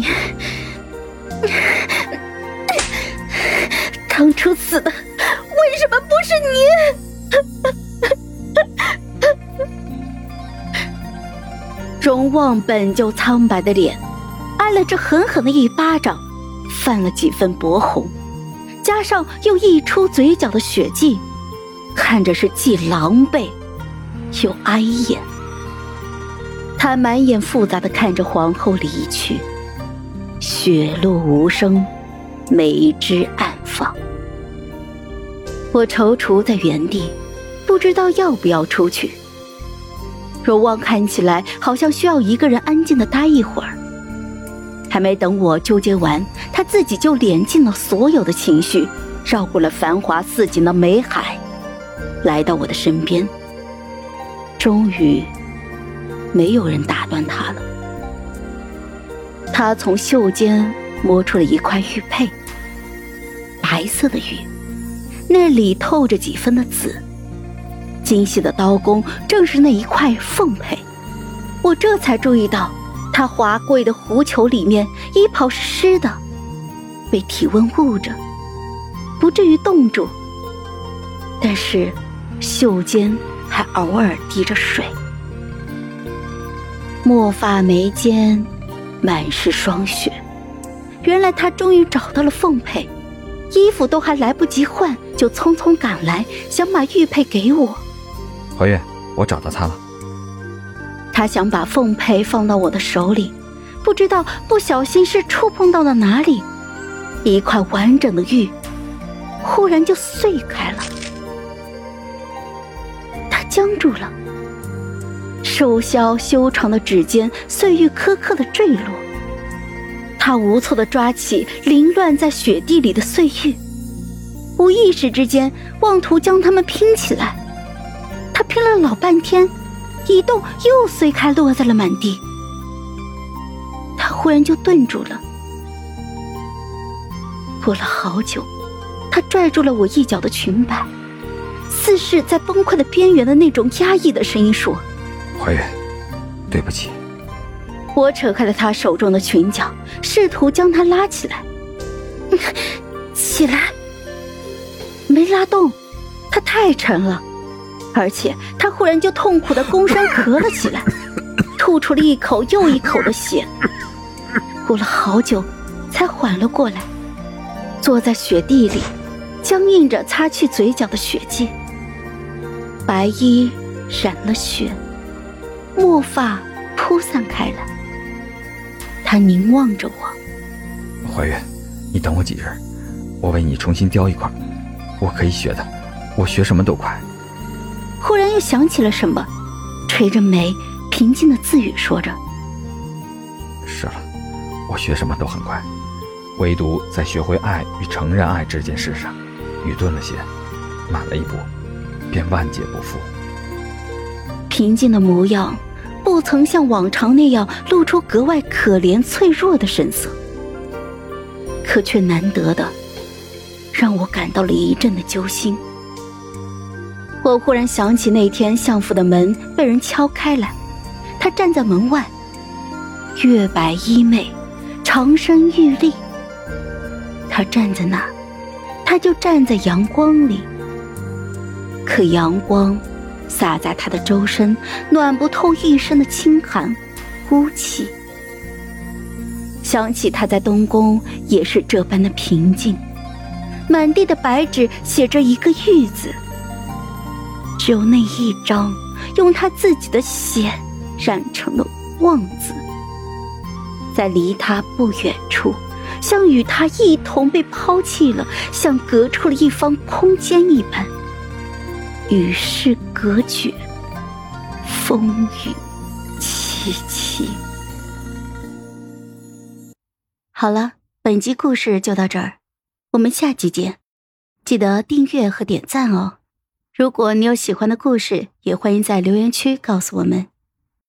你当初死的为什么不是你？荣旺本就苍白的脸，挨了这狠狠的一巴掌，泛了几分薄红，加上又溢出嘴角的血迹，看着是既狼狈又哀艳。他满眼复杂的看着皇后离去，雪落无声，梅枝暗放。我踌躇在原地，不知道要不要出去。荣望看起来好像需要一个人安静的待一会儿。还没等我纠结完，他自己就敛尽了所有的情绪，绕过了繁华似锦的美海，来到我的身边。终于。没有人打断他了。他从袖间摸出了一块玉佩，白色的玉，那里透着几分的紫。精细的刀工正是那一块凤佩。我这才注意到，他华贵的狐裘里面衣袍是湿的，被体温捂着，不至于冻住。但是袖间还偶尔滴着水。墨发眉间，满是霜雪。原来他终于找到了凤佩，衣服都还来不及换，就匆匆赶来，想把玉佩给我。怀月，我找到他了。他想把凤佩放到我的手里，不知道不小心是触碰到了哪里，一块完整的玉，忽然就碎开了。他僵住了。瘦削修长的指尖，碎玉颗颗的坠落。他无措的抓起凌乱在雪地里的碎玉，无意识之间妄图将它们拼起来。他拼了老半天，一动又碎开，落在了满地。他忽然就顿住了。过了好久，他拽住了我一角的裙摆，似是在崩溃的边缘的那种压抑的声音说。怀远，对不起。我扯开了他手中的裙角，试图将他拉起来。起来，没拉动，他太沉了，而且他忽然就痛苦的躬身咳了起来，吐出了一口又一口的血。过了好久，才缓了过来，坐在雪地里，僵硬着擦去嘴角的血迹。白衣染了血。墨发铺散开来，他凝望着我。怀远，你等我几日，我为你重新雕一块。我可以学的，我学什么都快。忽然又想起了什么，垂着眉，平静的自语说着：“是了，我学什么都很快，唯独在学会爱与承认爱这件事上，愚钝了些，晚了一步，便万劫不复。”平静的模样。不曾像往常那样露出格外可怜脆弱的神色，可却难得的让我感到了一阵的揪心。我忽然想起那天相府的门被人敲开来，他站在门外，月白衣袂，长身玉立。他站在那，他就站在阳光里，可阳光。洒在他的周身，暖不透一身的清寒、孤气。想起他在东宫也是这般的平静，满地的白纸写着一个“玉”字，只有那一张用他自己的血染成了“望”字，在离他不远处，像与他一同被抛弃了，像隔出了一方空间一般。与世隔绝，风雨凄凄。好了，本集故事就到这儿，我们下集见，记得订阅和点赞哦。如果你有喜欢的故事，也欢迎在留言区告诉我们。